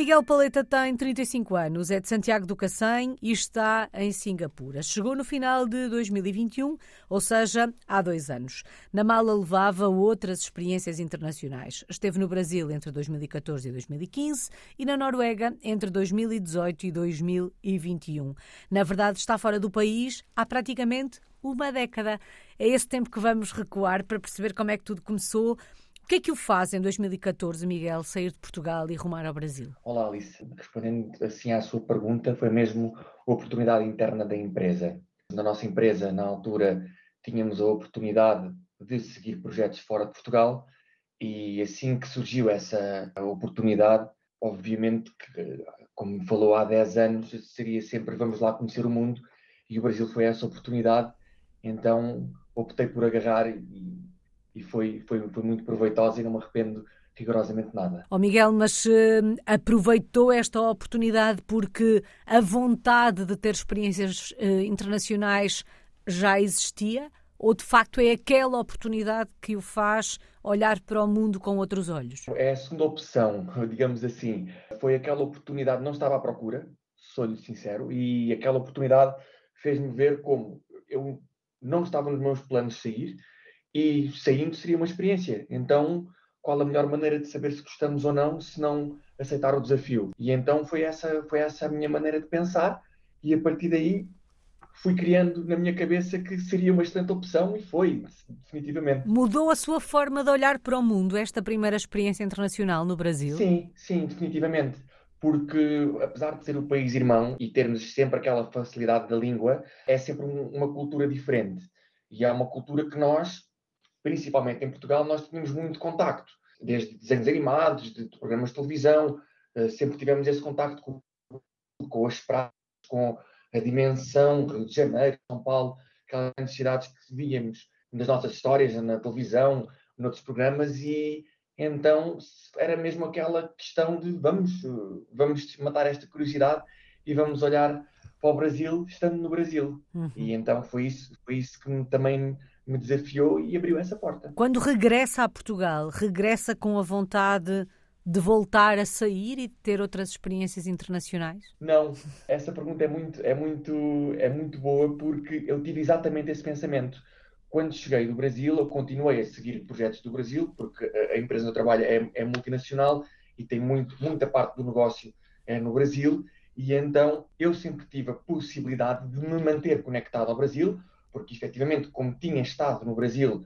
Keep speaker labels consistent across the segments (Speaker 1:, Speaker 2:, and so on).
Speaker 1: Miguel Paleta tem 35 anos, é de Santiago do Cacém e está em Singapura. Chegou no final de 2021, ou seja, há dois anos. Na mala levava outras experiências internacionais. Esteve no Brasil entre 2014 e 2015 e na Noruega entre 2018 e 2021. Na verdade, está fora do país há praticamente uma década. É esse tempo que vamos recuar para perceber como é que tudo começou que é que o faz em 2014, Miguel, sair de Portugal e rumar ao Brasil?
Speaker 2: Olá, Alice. Respondendo assim à sua pergunta, foi mesmo a oportunidade interna da empresa. Na nossa empresa, na altura, tínhamos a oportunidade de seguir projetos fora de Portugal e assim que surgiu essa oportunidade, obviamente que, como falou há 10 anos, seria sempre vamos lá conhecer o mundo e o Brasil foi essa oportunidade, então optei por agarrar e e foi, foi, foi muito proveitosa e não me arrependo rigorosamente nada.
Speaker 1: Oh Miguel, mas uh, aproveitou esta oportunidade porque a vontade de ter experiências uh, internacionais já existia? Ou de facto é aquela oportunidade que o faz olhar para o mundo com outros olhos?
Speaker 2: É a segunda opção, digamos assim. Foi aquela oportunidade, não estava à procura, sou-lhe sincero, e aquela oportunidade fez-me ver como eu não estava nos meus planos de sair, e saindo seria uma experiência. Então, qual a melhor maneira de saber se gostamos ou não, se não aceitar o desafio? E então foi essa, foi essa a minha maneira de pensar, e a partir daí fui criando na minha cabeça que seria uma excelente opção e foi, definitivamente.
Speaker 1: Mudou a sua forma de olhar para o mundo, esta primeira experiência internacional no Brasil?
Speaker 2: Sim, sim, definitivamente. Porque, apesar de ser o país irmão e termos sempre aquela facilidade da língua, é sempre um, uma cultura diferente. E é uma cultura que nós principalmente em Portugal, nós tínhamos muito contacto, desde desenhos animados, de, de programas de televisão, uh, sempre tivemos esse contacto com, com as praias, com a dimensão, Rio de Janeiro, São Paulo, aquelas necessidades que víamos nas nossas histórias, na televisão, noutros programas, e então era mesmo aquela questão de vamos, vamos matar esta curiosidade e vamos olhar para o Brasil estando no Brasil. Uhum. E então foi isso, foi isso que também me desafiou e abriu essa porta.
Speaker 1: Quando regressa a Portugal, regressa com a vontade de voltar a sair e de ter outras experiências internacionais?
Speaker 2: Não, essa pergunta é muito, é muito, é muito boa porque eu tive exatamente esse pensamento. Quando cheguei do Brasil, eu continuei a seguir projetos do Brasil, porque a empresa onde eu trabalho é, é multinacional e tem muito, muita parte do negócio é no Brasil, e então eu sempre tive a possibilidade de me manter conectado ao Brasil, porque efetivamente, como tinha estado no Brasil,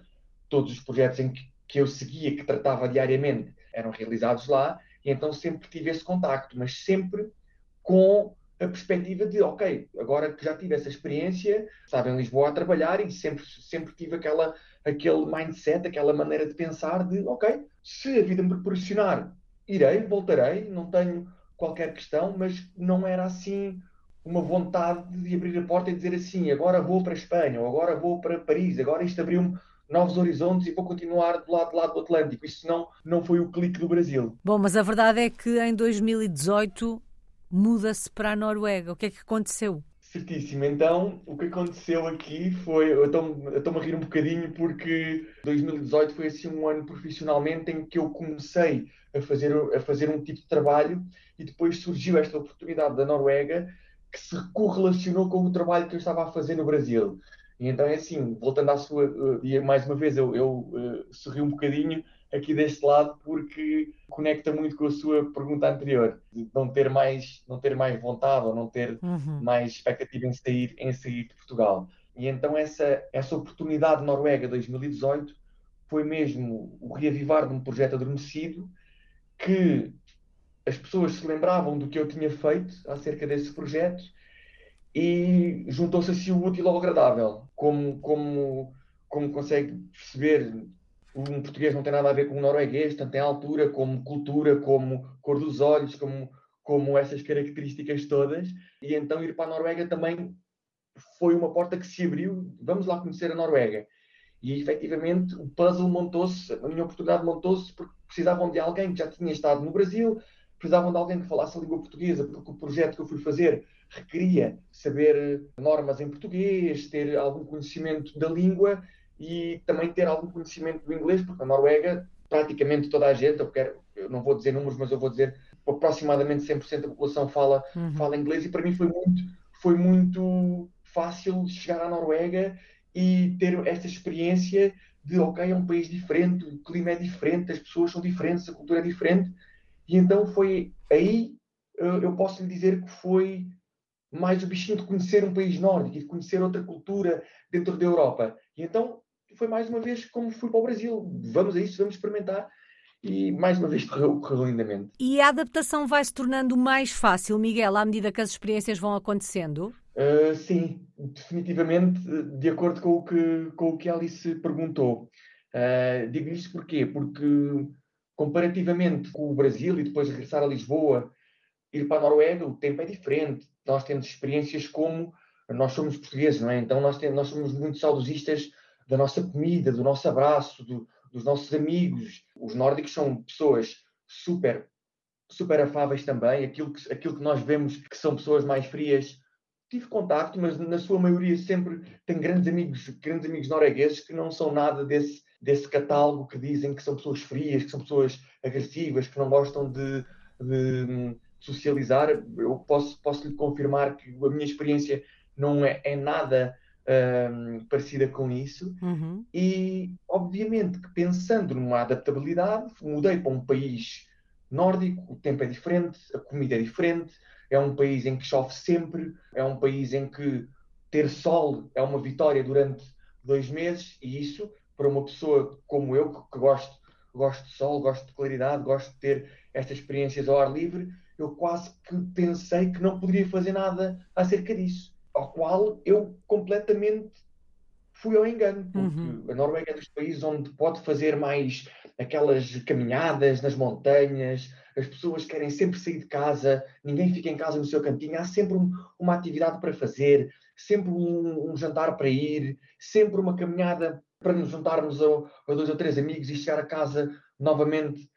Speaker 2: todos os projetos em que, que eu seguia, que tratava diariamente, eram realizados lá, e então sempre tive esse contacto, mas sempre com a perspectiva de, ok, agora que já tive essa experiência, estava em Lisboa a trabalhar e sempre, sempre tive aquela, aquele mindset, aquela maneira de pensar de, ok, se a vida me proporcionar, irei, voltarei, não tenho qualquer questão, mas não era assim uma vontade de abrir a porta e dizer assim: agora vou para a Espanha, ou agora vou para Paris, agora isto abriu-me novos horizontes e vou continuar do lado, do lado do Atlântico. Isso não, não foi o clique do Brasil.
Speaker 1: Bom, mas a verdade é que em 2018 muda-se para a Noruega. O que é que aconteceu?
Speaker 2: Certíssimo. Então, o que aconteceu aqui foi. Eu estou-me a rir um bocadinho porque 2018 foi assim um ano profissionalmente em que eu comecei a fazer, a fazer um tipo de trabalho e depois surgiu esta oportunidade da Noruega que se correlacionou com o trabalho que eu estava a fazer no Brasil. E então é assim, voltando à sua. Uh, e mais uma vez eu, eu uh, sorri um bocadinho aqui deste lado porque conecta muito com a sua pergunta anterior, de não ter mais, não ter mais vontade ou não ter uhum. mais expectativa em sair, em sair de Portugal. E então essa, essa oportunidade Noruega 2018 foi mesmo o reavivar de um projeto adormecido que as pessoas se lembravam do que eu tinha feito acerca desse projeto e juntou-se assim o útil ao agradável. Como, como, como consegue perceber, um português não tem nada a ver com um norueguês, tanto em altura, como cultura, como cor dos olhos, como, como essas características todas. E então ir para a Noruega também foi uma porta que se abriu. Vamos lá conhecer a Noruega. E efetivamente o puzzle montou-se, a minha oportunidade montou-se porque precisavam de alguém que já tinha estado no Brasil, precisavam de alguém que falasse a língua portuguesa, porque o projeto que eu fui fazer requeria saber eh, normas em português, ter algum conhecimento da língua e também ter algum conhecimento do inglês, porque na Noruega praticamente toda a gente, eu, quero, eu não vou dizer números, mas eu vou dizer aproximadamente 100% da população fala, uhum. fala inglês e para mim foi muito, foi muito fácil chegar à Noruega e ter esta experiência de, ok, é um país diferente, o clima é diferente, as pessoas são diferentes, a cultura é diferente. E então foi aí, eu posso lhe dizer que foi mais o bichinho de conhecer um país nórdico e de conhecer outra cultura dentro da Europa. E então foi mais uma vez como fui para o Brasil. Vamos a isso, vamos experimentar. E mais uma vez correu, correu lindamente.
Speaker 1: E a adaptação vai se tornando mais fácil, Miguel, à medida que as experiências vão acontecendo?
Speaker 2: Uh, sim, definitivamente, de acordo com o que, com o que Alice perguntou. Uh, digo isto porquê? Porque, comparativamente com o Brasil e depois regressar a Lisboa, ir para a Noruega, o tempo é diferente. Nós temos experiências como nós somos portugueses, não é? Então nós, temos, nós somos muito saudosistas da nossa comida, do nosso abraço, do, dos nossos amigos. Os nórdicos são pessoas super, super afáveis também. Aquilo que, aquilo que nós vemos que são pessoas mais frias tive contacto, mas na sua maioria sempre tenho grandes amigos, grandes amigos noruegueses que não são nada desse, desse catálogo que dizem que são pessoas frias, que são pessoas agressivas, que não gostam de, de socializar. Eu posso, posso lhe confirmar que a minha experiência não é, é nada um, parecida com isso. Uhum. E, obviamente, que pensando numa adaptabilidade, mudei para um país nórdico, o tempo é diferente, a comida é diferente, é um país em que chove sempre, é um país em que ter sol é uma vitória durante dois meses, e isso, para uma pessoa como eu, que, que gosto, gosto de sol, gosto de claridade, gosto de ter estas experiências ao ar livre, eu quase que pensei que não poderia fazer nada acerca disso. Ao qual eu completamente fui ao engano, porque uhum. a Noruega é dos países onde pode fazer mais aquelas caminhadas nas montanhas, as pessoas querem sempre sair de casa, ninguém fica em casa no seu cantinho, há sempre um, uma atividade para fazer, sempre um, um, jantar para ir, sempre uma caminhada para nos juntarmos a, a dois ou três amigos e chegar a casa novamente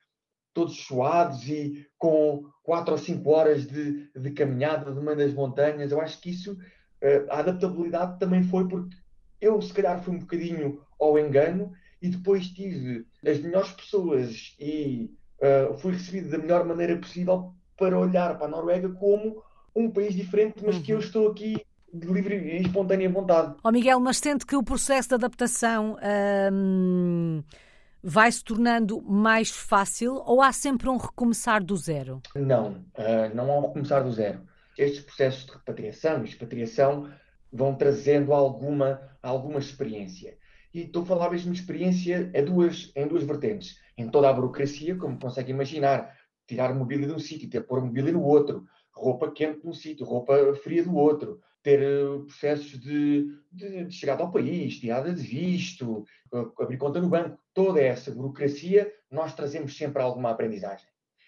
Speaker 2: todos suados e com quatro ou cinco horas de, de caminhada de meio das montanhas. Eu acho que isso, eh, a adaptabilidade também foi porque eu, se calhar, fui um bocadinho ao engano e depois tive as melhores pessoas e uh, fui recebido da melhor maneira possível para olhar para a Noruega como um país diferente, mas uhum. que eu uhum. estou aqui de livre e espontânea vontade.
Speaker 1: Oh Miguel, mas sente que o processo de adaptação hum, vai se tornando mais fácil ou há sempre um recomeçar do zero?
Speaker 2: Não, uh, não há um recomeçar do zero. Estes processos de repatriação e expatriação vão trazendo alguma, alguma experiência. E estou a falar mesmo de experiência em duas, em duas vertentes em toda a burocracia, como consegue imaginar, tirar mobília de um sítio, ter pôr mobília no outro, roupa quente num sítio, roupa fria do outro, ter uh, processos de, de, de, chegada ao país, tirada de visto, abrir conta no banco, toda essa burocracia, nós trazemos sempre alguma aprendizagem.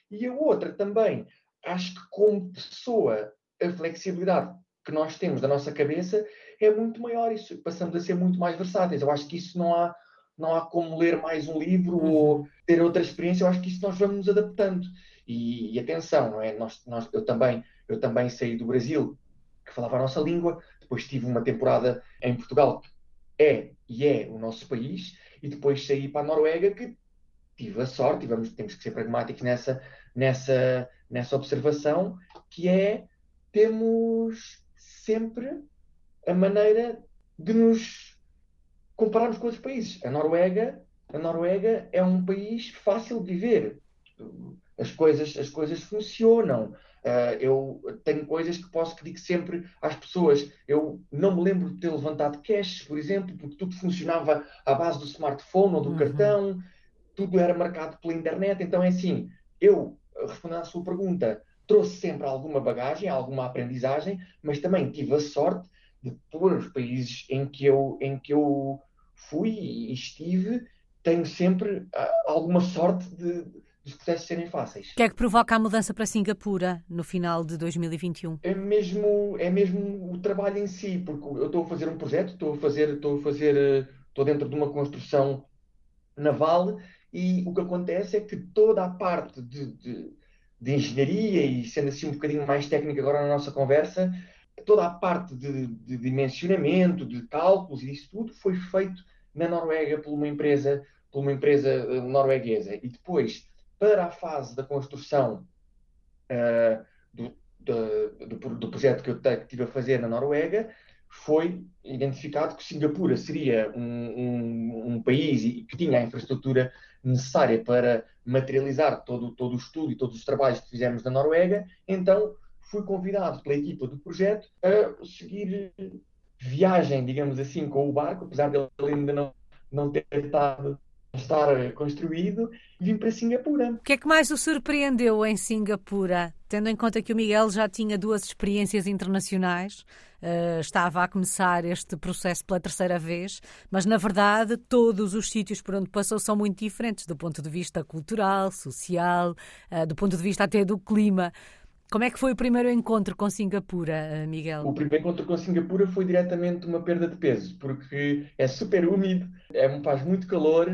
Speaker 2: E a outra também, acho que como pessoa, a flexibilidade que nós temos da nossa cabeça é muito maior, isso passamos a ser muito mais versáteis. Eu acho que isso não há não há como ler mais um livro uhum. ou ter outra experiência. Eu acho que isso nós vamos nos adaptando. E, e, atenção, não é? Nós, nós, eu, também, eu também saí do Brasil, que falava a nossa língua, depois tive uma temporada em Portugal, que é e é o nosso país, e depois saí para a Noruega, que tive a sorte, e vamos, temos que ser pragmáticos nessa, nessa, nessa observação, que é temos sempre a maneira de nos compararmos com outros países. A Noruega, a Noruega é um país fácil de viver. As coisas, as coisas funcionam. Uh, eu tenho coisas que posso que digo sempre às pessoas. Eu não me lembro de ter levantado cash, por exemplo, porque tudo funcionava à base do smartphone ou do uhum. cartão, tudo era marcado pela internet. Então é assim, eu, respondendo à sua pergunta, trouxe sempre alguma bagagem, alguma aprendizagem, mas também tive a sorte de pôr os países em que eu, em que eu fui e estive, tenho sempre ah, alguma sorte de, dos processos serem fáceis.
Speaker 1: O que é que provoca a mudança para Singapura no final de 2021?
Speaker 2: É mesmo, é mesmo o trabalho em si, porque eu estou a fazer um projeto, estou a fazer, estou a fazer, estou dentro de uma construção naval e o que acontece é que toda a parte de, de, de engenharia e sendo assim um bocadinho mais técnica agora na nossa conversa, toda a parte de, de dimensionamento, de cálculos e isso tudo foi feito na Noruega por uma empresa, por uma empresa eh, norueguesa. E depois, para a fase da construção uh, do, do, do, projeto que eu estive a fazer na Noruega, foi identificado que Singapura seria um, um, um, país que tinha a infraestrutura necessária para materializar todo, todo o estudo e todos os trabalhos que fizemos na Noruega. Então, fui convidado pela equipa do projeto a seguir viagem, digamos assim, com o barco, apesar dele ainda não, não ter estado estar construído, vim para Singapura.
Speaker 1: O que é que mais o surpreendeu em Singapura? Tendo em conta que o Miguel já tinha duas experiências internacionais, uh, estava a começar este processo pela terceira vez, mas na verdade todos os sítios por onde passou são muito diferentes do ponto de vista cultural, social, uh, do ponto de vista até do clima. Como é que foi o primeiro encontro com Singapura, eh, Miguel?
Speaker 2: O primeiro encontro com Singapura foi diretamente uma perda de peso, porque é super úmido, é, faz muito calor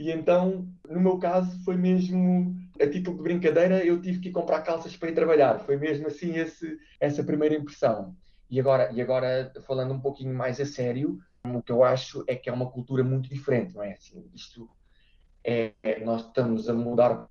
Speaker 2: e então, no meu caso, foi mesmo a título de brincadeira, eu tive que ir comprar calças para ir trabalhar. Foi mesmo assim esse, essa primeira impressão. E agora, e agora, falando um pouquinho mais a sério, o que eu acho é que é uma cultura muito diferente, não é? Assim, isto é, nós estamos a mudar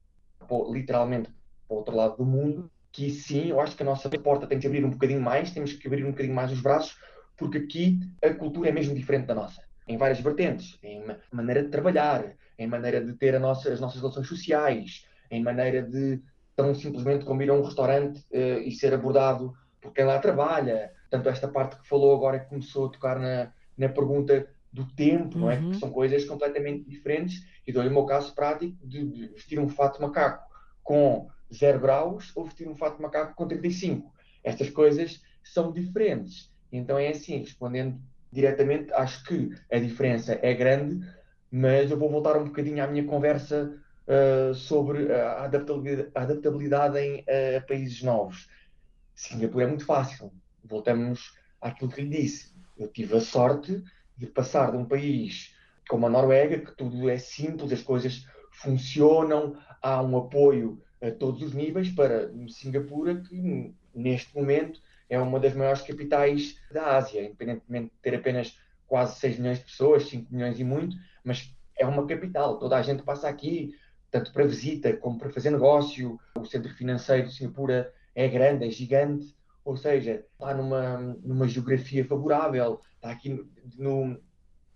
Speaker 2: literalmente para o outro lado do mundo que sim, eu acho que a nossa porta tem que abrir um bocadinho mais, temos que abrir um bocadinho mais os braços, porque aqui a cultura é mesmo diferente da nossa, em várias vertentes, em maneira de trabalhar, em maneira de ter nossa, as nossas relações sociais, em maneira de tão simplesmente como ir a um restaurante uh, e ser abordado por quem lá trabalha. Tanto esta parte que falou agora que começou a tocar na, na pergunta do tempo, uhum. não é? Que uhum. são coisas completamente diferentes. E dou-lhe o meu caso prático de, de vestir um fato macaco com 0 graus ou vestir um fato macaco com 35. Estas coisas são diferentes. Então é assim, respondendo diretamente, acho que a diferença é grande, mas eu vou voltar um bocadinho à minha conversa uh, sobre a adaptabilidade, a adaptabilidade em uh, países novos. Singapura é muito fácil. Voltamos àquilo que lhe disse. Eu tive a sorte de passar de um país como a Noruega, que tudo é simples, as coisas funcionam, há um apoio a todos os níveis para Singapura, que neste momento é uma das maiores capitais da Ásia, independentemente de ter apenas quase 6 milhões de pessoas, 5 milhões e muito, mas é uma capital. Toda a gente passa aqui, tanto para visita como para fazer negócio. O centro financeiro de Singapura é grande, é gigante, ou seja, está numa, numa geografia favorável, está aqui no,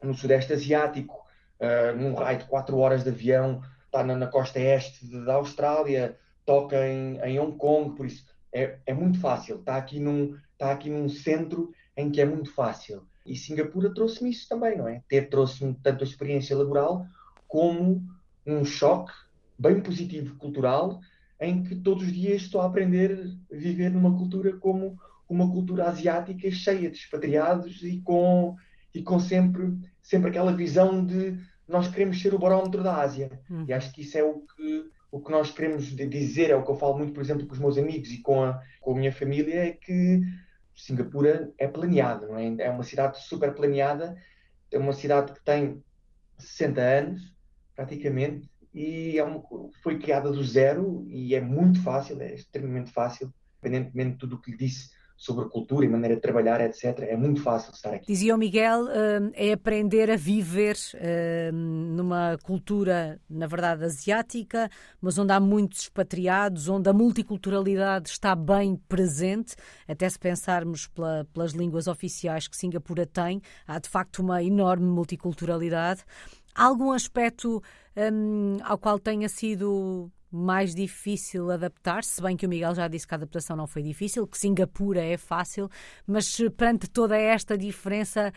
Speaker 2: no Sudeste Asiático, uh, num raio de 4 horas de avião está na, na costa este da Austrália, toca em, em Hong Kong, por isso é, é muito fácil. Está aqui, num, está aqui num centro em que é muito fácil. E Singapura trouxe-me isso também, não é? Ter trouxe-me tanto a experiência laboral como um choque bem positivo cultural em que todos os dias estou a aprender a viver numa cultura como uma cultura asiática cheia de expatriados e com, e com sempre, sempre aquela visão de nós queremos ser o barómetro da Ásia. Hum. E acho que isso é o que, o que nós queremos dizer, é o que eu falo muito, por exemplo, com os meus amigos e com a, com a minha família, é que Singapura é planeada, não é? É uma cidade super planeada, é uma cidade que tem 60 anos, praticamente, e é uma, foi criada do zero e é muito fácil, é extremamente fácil, independentemente de tudo o que lhe disse sobre cultura e maneira de trabalhar, etc. É muito fácil estar aqui.
Speaker 1: Dizia o Miguel, hum, é aprender a viver hum, numa cultura, na verdade, asiática, mas onde há muitos expatriados, onde a multiculturalidade está bem presente, até se pensarmos pela, pelas línguas oficiais que Singapura tem, há de facto uma enorme multiculturalidade. Há algum aspecto hum, ao qual tenha sido mais difícil adaptar-se, se bem que o Miguel já disse que a adaptação não foi difícil, que Singapura é fácil, mas perante toda esta diferença,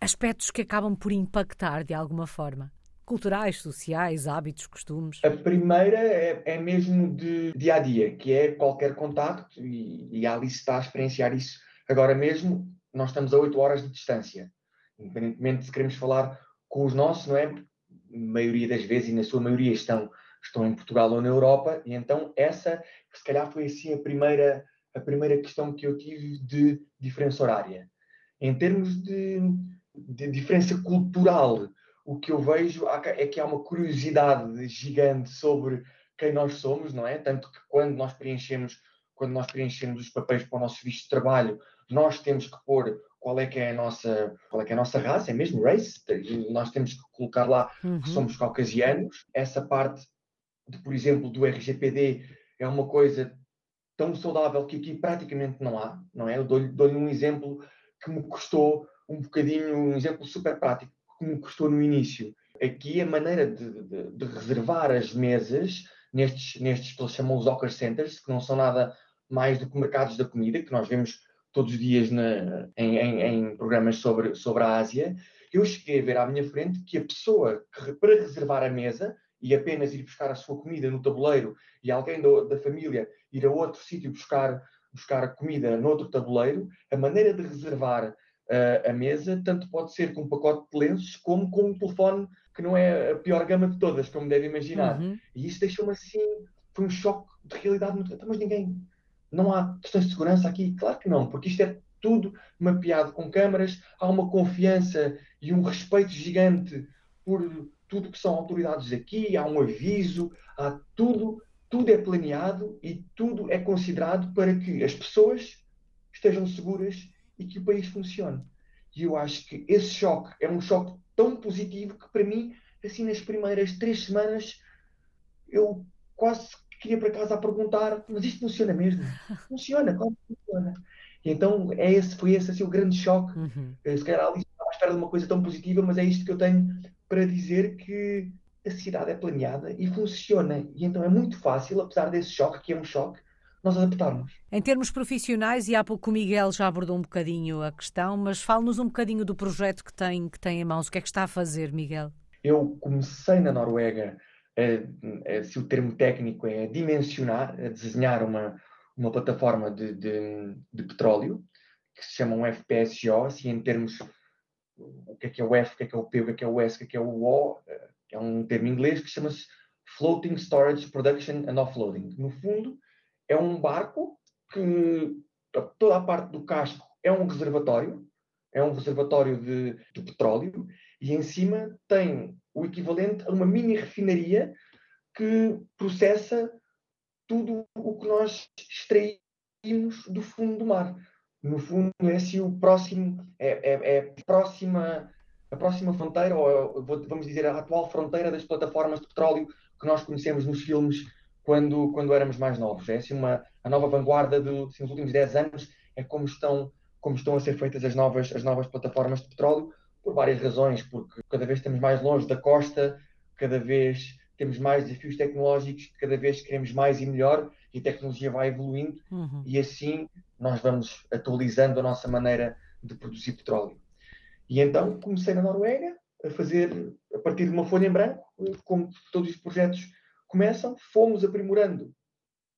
Speaker 1: aspectos que acabam por impactar de alguma forma? Culturais, sociais, hábitos, costumes?
Speaker 2: A primeira é, é mesmo de dia a dia, que é qualquer contacto, e, e a Alice está a experienciar isso agora mesmo. Nós estamos a 8 horas de distância, independentemente se queremos falar com os nossos, não é? A maioria das vezes, e na sua maioria, estão estão em Portugal ou na Europa, e então essa, se calhar, foi assim a primeira, a primeira questão que eu tive de diferença horária. Em termos de, de diferença cultural, o que eu vejo é que há uma curiosidade gigante sobre quem nós somos, não é? Tanto que quando nós preenchemos, quando nós preenchemos os papéis para o nosso visto de trabalho, nós temos que pôr qual é que é a nossa, qual é que é a nossa raça, é mesmo race, nós temos que colocar lá uhum. que somos caucasianos. Essa parte de, por exemplo, do RGPD é uma coisa tão saudável que aqui praticamente não há, não é? Eu dou-lhe dou um exemplo que me custou um bocadinho, um exemplo super prático, que me custou no início. Aqui a maneira de, de, de reservar as mesas nestes, nestes que eles chamam os Hawker Centers, que não são nada mais do que mercados da comida, que nós vemos todos os dias na, em, em, em, programas sobre, sobre a Ásia, eu cheguei a ver à minha frente que a pessoa que, para reservar a mesa e apenas ir buscar a sua comida no tabuleiro e alguém da, da família ir a outro sítio buscar, buscar a comida noutro tabuleiro, a maneira de reservar uh, a mesa tanto pode ser com um pacote de lenços como com um telefone que não é a pior gama de todas, como deve imaginar. Uhum. E isso deixou-me assim, foi um choque de realidade muito. Então, mas ninguém, não há questões de segurança aqui? Claro que não, porque isto é tudo mapeado com câmaras, há uma confiança e um respeito gigante por tudo que são autoridades aqui, há um aviso, há tudo, tudo é planeado e tudo é considerado para que as pessoas estejam seguras e que o país funcione. E eu acho que esse choque é um choque tão positivo que para mim, assim nas primeiras três semanas, eu quase queria para casa a perguntar, mas isto funciona mesmo? Funciona, como funciona? E então é esse, foi esse assim, o grande choque. Uhum. Eh, se calhar ali estava à espera de uma coisa tão positiva, mas é isto que eu tenho para dizer que a cidade é planeada e funciona. E então é muito fácil, apesar desse choque, que é um choque, nós adaptarmos.
Speaker 1: Em termos profissionais, e há pouco o Miguel já abordou um bocadinho a questão, mas fale-nos um bocadinho do projeto que tem, que tem em mãos. O que é que está a fazer, Miguel?
Speaker 2: Eu comecei na Noruega, se o termo técnico é dimensionar, a desenhar uma, uma plataforma de, de, de petróleo, que se chama um FPSO, assim em termos o que é que é o F, o que é que é o P, o que é que é o S, o que é que é o O, eh, é um termo inglês que chama-se Floating Storage Production and Offloading. No fundo, é um barco que toda a parte do casco é um reservatório, é um reservatório de, de petróleo, e em cima tem o equivalente a uma mini refinaria que processa tudo o que nós extraímos do fundo do mar no fundo, é assim o próximo, é, é, é próxima, a próxima fronteira, ou vamos dizer, a atual fronteira das plataformas de petróleo que nós conhecemos nos filmes quando, quando éramos mais novos. É assim uma, a nova vanguarda do, assim, dos últimos 10 anos, é como estão, como estão a ser feitas as novas, as novas plataformas de petróleo, por várias razões, porque cada vez estamos mais longe da costa, cada vez temos mais desafios tecnológicos, cada vez queremos mais e melhor, e a tecnologia vai evoluindo, uhum. e assim nós vamos atualizando a nossa maneira de produzir petróleo. E então comecei na Noruega a fazer, a partir de uma folha em branco, como todos os projetos começam, fomos aprimorando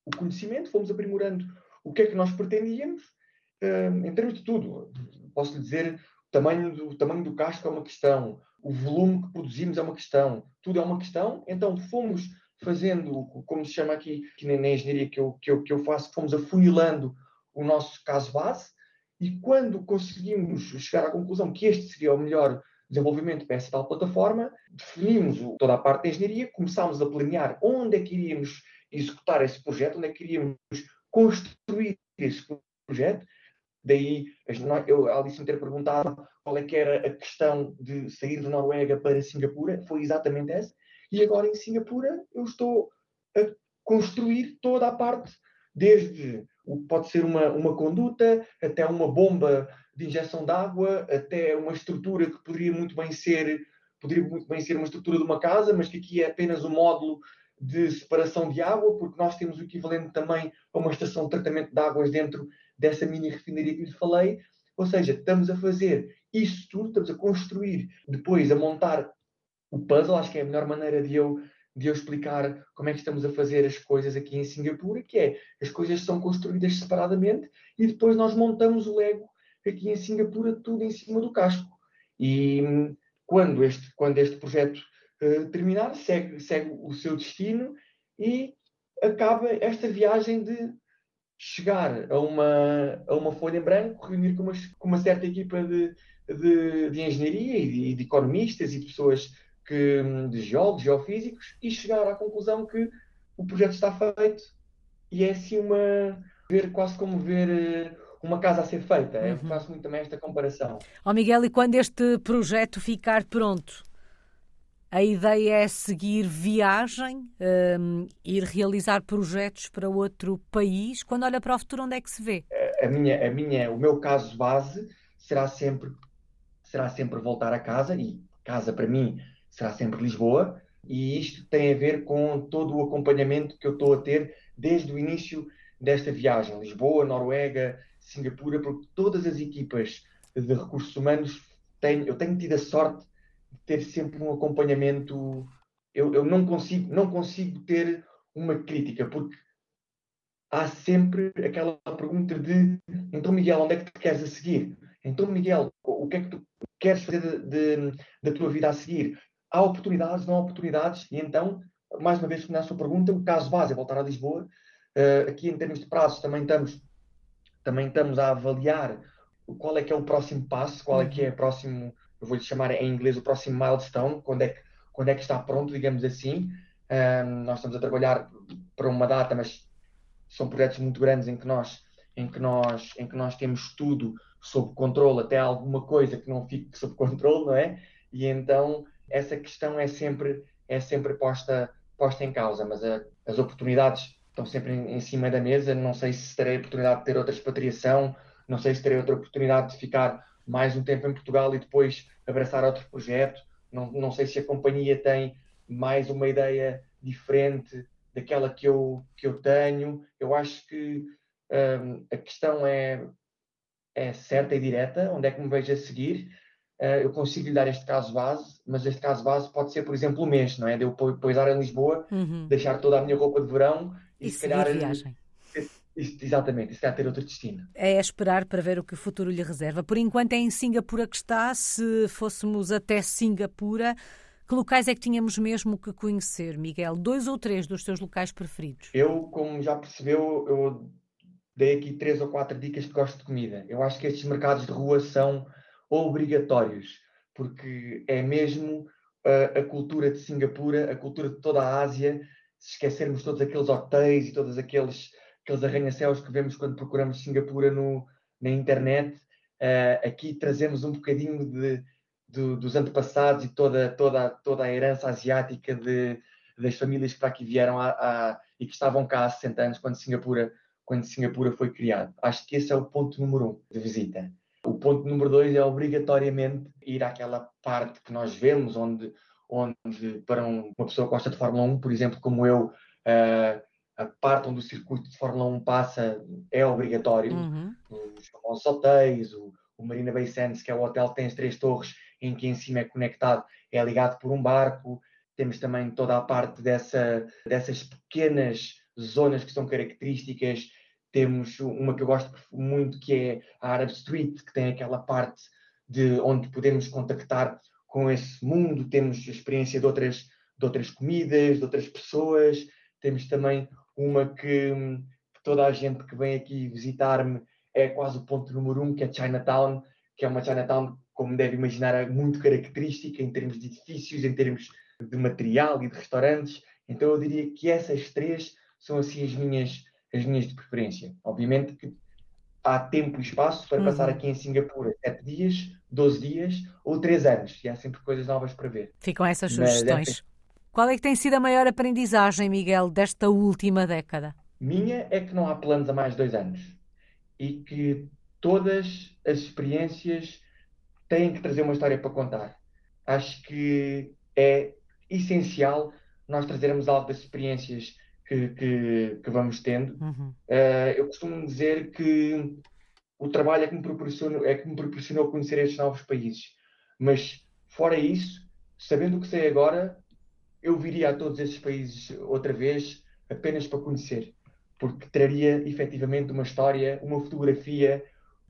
Speaker 2: o conhecimento, fomos aprimorando o que é que nós pretendíamos, um, em termos de tudo. Posso lhe dizer, o tamanho do, o tamanho do casco é uma questão, o volume que produzimos é uma questão, tudo é uma questão. Então fomos fazendo, como se chama aqui, aqui na engenharia que eu, que, eu, que eu faço, fomos afunilando o nosso caso base e quando conseguimos chegar à conclusão que este seria o melhor desenvolvimento para essa tal plataforma, definimos toda a parte da engenharia, começámos a planear onde é que iríamos executar esse projeto, onde é que iríamos construir esse projeto. Daí, eu, a Alice me ter perguntado qual é que era a questão de sair de Noruega para Singapura, foi exatamente essa. E agora em Singapura eu estou a construir toda a parte, desde pode ser uma, uma conduta, até uma bomba de injeção de água, até uma estrutura que poderia muito bem ser poderia muito bem ser uma estrutura de uma casa, mas que aqui é apenas um módulo de separação de água, porque nós temos o equivalente também a uma estação de tratamento de águas dentro dessa mini refinaria que lhe falei. Ou seja, estamos a fazer isso tudo, estamos a construir, depois a montar o puzzle, acho que é a melhor maneira de eu de eu explicar como é que estamos a fazer as coisas aqui em Singapura, que é as coisas são construídas separadamente e depois nós montamos o Lego aqui em Singapura tudo em cima do casco. E hum, quando este, quando este projeto uh, terminar, segue, segue o seu destino e acaba esta viagem de chegar a uma, a uma folha em branco, reunir com uma, com uma certa equipa de, de, de engenharia e de, de economistas e pessoas que, de geólogos, geofísicos, e chegar à conclusão que o projeto está feito e é assim uma. ver quase como ver eh, uma casa a ser feita. Uhum. Eu faço muito também esta comparação.
Speaker 1: Ó oh Miguel, e quando este projeto ficar pronto? A ideia é seguir viagem, um, ir realizar projetos para outro país. Quando olha para o futuro, onde é que se vê?
Speaker 2: A minha, a minha, o meu caso base será sempre, será sempre voltar a casa e casa para mim será sempre Lisboa. E isto tem a ver com todo o acompanhamento que eu estou a ter desde o início desta viagem, Lisboa, Noruega, Singapura, porque todas as equipas de recursos humanos têm, eu tenho tido a sorte ter sempre um acompanhamento. Eu, eu não, consigo, não consigo ter uma crítica, porque há sempre aquela pergunta de então, Miguel, onde é que tu queres a seguir? Então, Miguel, o que é que tu queres fazer de, de, da tua vida a seguir? Há oportunidades, não há oportunidades, e então, mais uma vez, na sua pergunta, o caso base é voltar a Lisboa. Uh, aqui, em termos de prazos, também estamos, também estamos a avaliar qual é que é o próximo passo, qual é que é o próximo eu vou-lhe chamar em inglês o próximo milestone, quando é que, quando é que está pronto, digamos assim. Um, nós estamos a trabalhar para uma data, mas são projetos muito grandes em que nós, em que nós, em que nós temos tudo sob controle, até alguma coisa que não fique sob controle, não é? E então essa questão é sempre, é sempre posta, posta em causa, mas a, as oportunidades estão sempre em, em, cima da mesa. Não sei se terei a oportunidade de ter outra expatriação, não sei se terei outra oportunidade de ficar mais um tempo em Portugal e depois abraçar outro projeto. Não, não sei se a companhia tem mais uma ideia diferente daquela que eu, que eu tenho. Eu acho que um, a questão é, é certa e direta, onde é que me vejo a seguir. Uh, eu consigo lhe dar este caso base, mas este caso base pode ser, por exemplo, um mês, não é? De eu pousar em Lisboa, uhum. deixar toda a minha roupa de verão
Speaker 1: e, e se calhar
Speaker 2: viagem. Isto, exatamente, isso vai ter outro destino.
Speaker 1: É esperar para ver o que o futuro lhe reserva. Por enquanto é em Singapura que está. Se fôssemos até Singapura, que locais é que tínhamos mesmo que conhecer, Miguel? Dois ou três dos seus locais preferidos?
Speaker 2: Eu, como já percebeu, eu dei aqui três ou quatro dicas que gosto de comida. Eu acho que estes mercados de rua são obrigatórios, porque é mesmo a, a cultura de Singapura, a cultura de toda a Ásia, se esquecermos todos aqueles hotéis e todos aqueles aqueles arranha-céus que vemos quando procuramos Singapura no, na internet. Uh, aqui trazemos um bocadinho de, de, dos antepassados e toda, toda, toda a herança asiática de, das famílias que para aqui vieram a, a, e que estavam cá há 60 anos quando Singapura, quando Singapura foi criado. Acho que esse é o ponto número um de visita. O ponto número dois é obrigatoriamente ir àquela parte que nós vemos, onde, onde para um, uma pessoa que gosta de Fórmula 1, por exemplo, como eu, uh, a parte onde o circuito de Fórmula 1 passa é obrigatório. Uhum. Os famosos hotéis, o, o Marina Bay Sands, que é o hotel que tem as três torres, em que em cima é conectado, é ligado por um barco. Temos também toda a parte dessa, dessas pequenas zonas que são características. Temos uma que eu gosto muito, que é a Arab Street, que tem aquela parte de onde podemos contactar com esse mundo. Temos a experiência de outras, de outras comidas, de outras pessoas. Temos também uma que, que toda a gente que vem aqui visitar-me é quase o ponto número um, que é Chinatown, que é uma Chinatown, como deve imaginar, é muito característica em termos de edifícios, em termos de material e de restaurantes. Então eu diria que essas três são assim as minhas, as minhas de preferência. Obviamente que há tempo e espaço para uhum. passar aqui em Singapura 7 dias, 12 dias ou 3 anos. E há sempre coisas novas para ver.
Speaker 1: Ficam essas sugestões. Qual é que tem sido a maior aprendizagem, Miguel, desta última década?
Speaker 2: Minha é que não há planos a mais dois anos e que todas as experiências têm que trazer uma história para contar. Acho que é essencial nós trazermos algo das experiências que, que, que vamos tendo. Uhum. Uh, eu costumo dizer que o trabalho é que, me proporcionou, é que me proporcionou conhecer estes novos países. Mas, fora isso, sabendo o que sei agora, eu viria a todos esses países outra vez apenas para conhecer, porque traria efetivamente uma história, uma fotografia,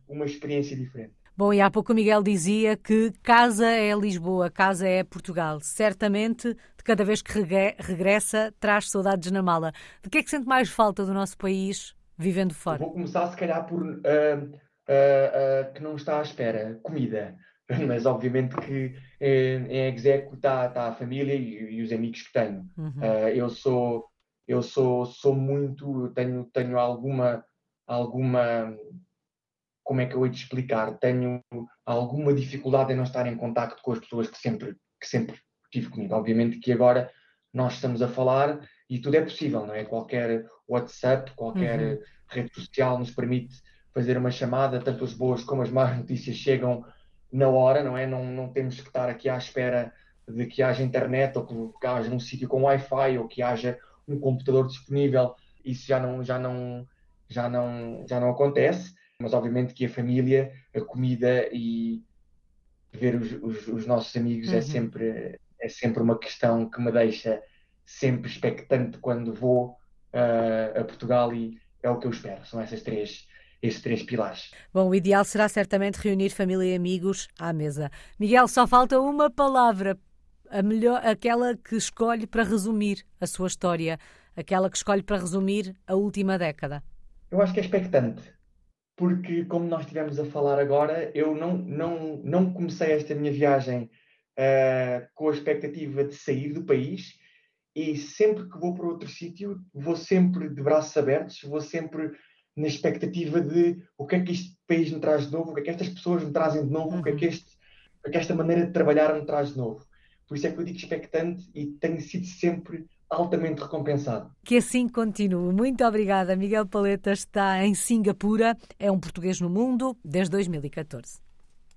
Speaker 2: uma experiência diferente.
Speaker 1: Bom, e há pouco o Miguel dizia que casa é Lisboa, casa é Portugal. Certamente, de cada vez que regressa, traz saudades na mala. De que é que sente mais falta do nosso país vivendo fora?
Speaker 2: Vou começar, se calhar, por uh, uh, uh, que não está à espera: comida. mas obviamente que em, em execo está tá a família e, e, os amigos que tenho. Uhum. Uh, eu sou eu sou sou muito tenho tenho alguma alguma como é que eu hei de explicar tenho alguma dificuldade em não estar em contacto com as pessoas que sempre que sempre tive comigo. Obviamente que agora nós estamos a falar e tudo é possível, não é? Qualquer WhatsApp, qualquer uhum. rede social nos permite fazer uma chamada, tanto as boas como as más notícias chegam na hora, não é? Não, não temos que estar aqui à espera de que haja internet ou que haja um sítio com Wi-Fi ou que haja um computador disponível. Isso já não, já não, já não, já não acontece. Mas obviamente que a família, a comida e ver os, os, os nossos amigos é uhum. é sempre é sempre uma questão que me deixa sempre expectante quando vou uh, a Portugal e é o que eu espero. São essas três estes três pilares.
Speaker 1: Bom, o ideal será certamente reunir família e amigos à mesa. Miguel, só falta uma palavra, a melhor, aquela que escolhe para resumir a sua história, aquela que escolhe para resumir a última década.
Speaker 2: Eu acho que é expectante, porque como nós estivemos a falar agora, eu não, não, não comecei esta minha viagem uh, com a expectativa de sair do país e sempre que vou para outro sítio, vou sempre de braços abertos, vou sempre na expectativa de o que é que este país me traz de novo, o que é que estas pessoas me trazem de novo, uhum. o, que é que uhum. este, o que é que esta maneira de trabalhar me traz de novo. Por isso é que eu digo expectante e tenho sido sempre altamente recompensado.
Speaker 1: Que assim continue. Muito obrigada. Miguel Paleta está em Singapura, é um português no mundo desde 2014.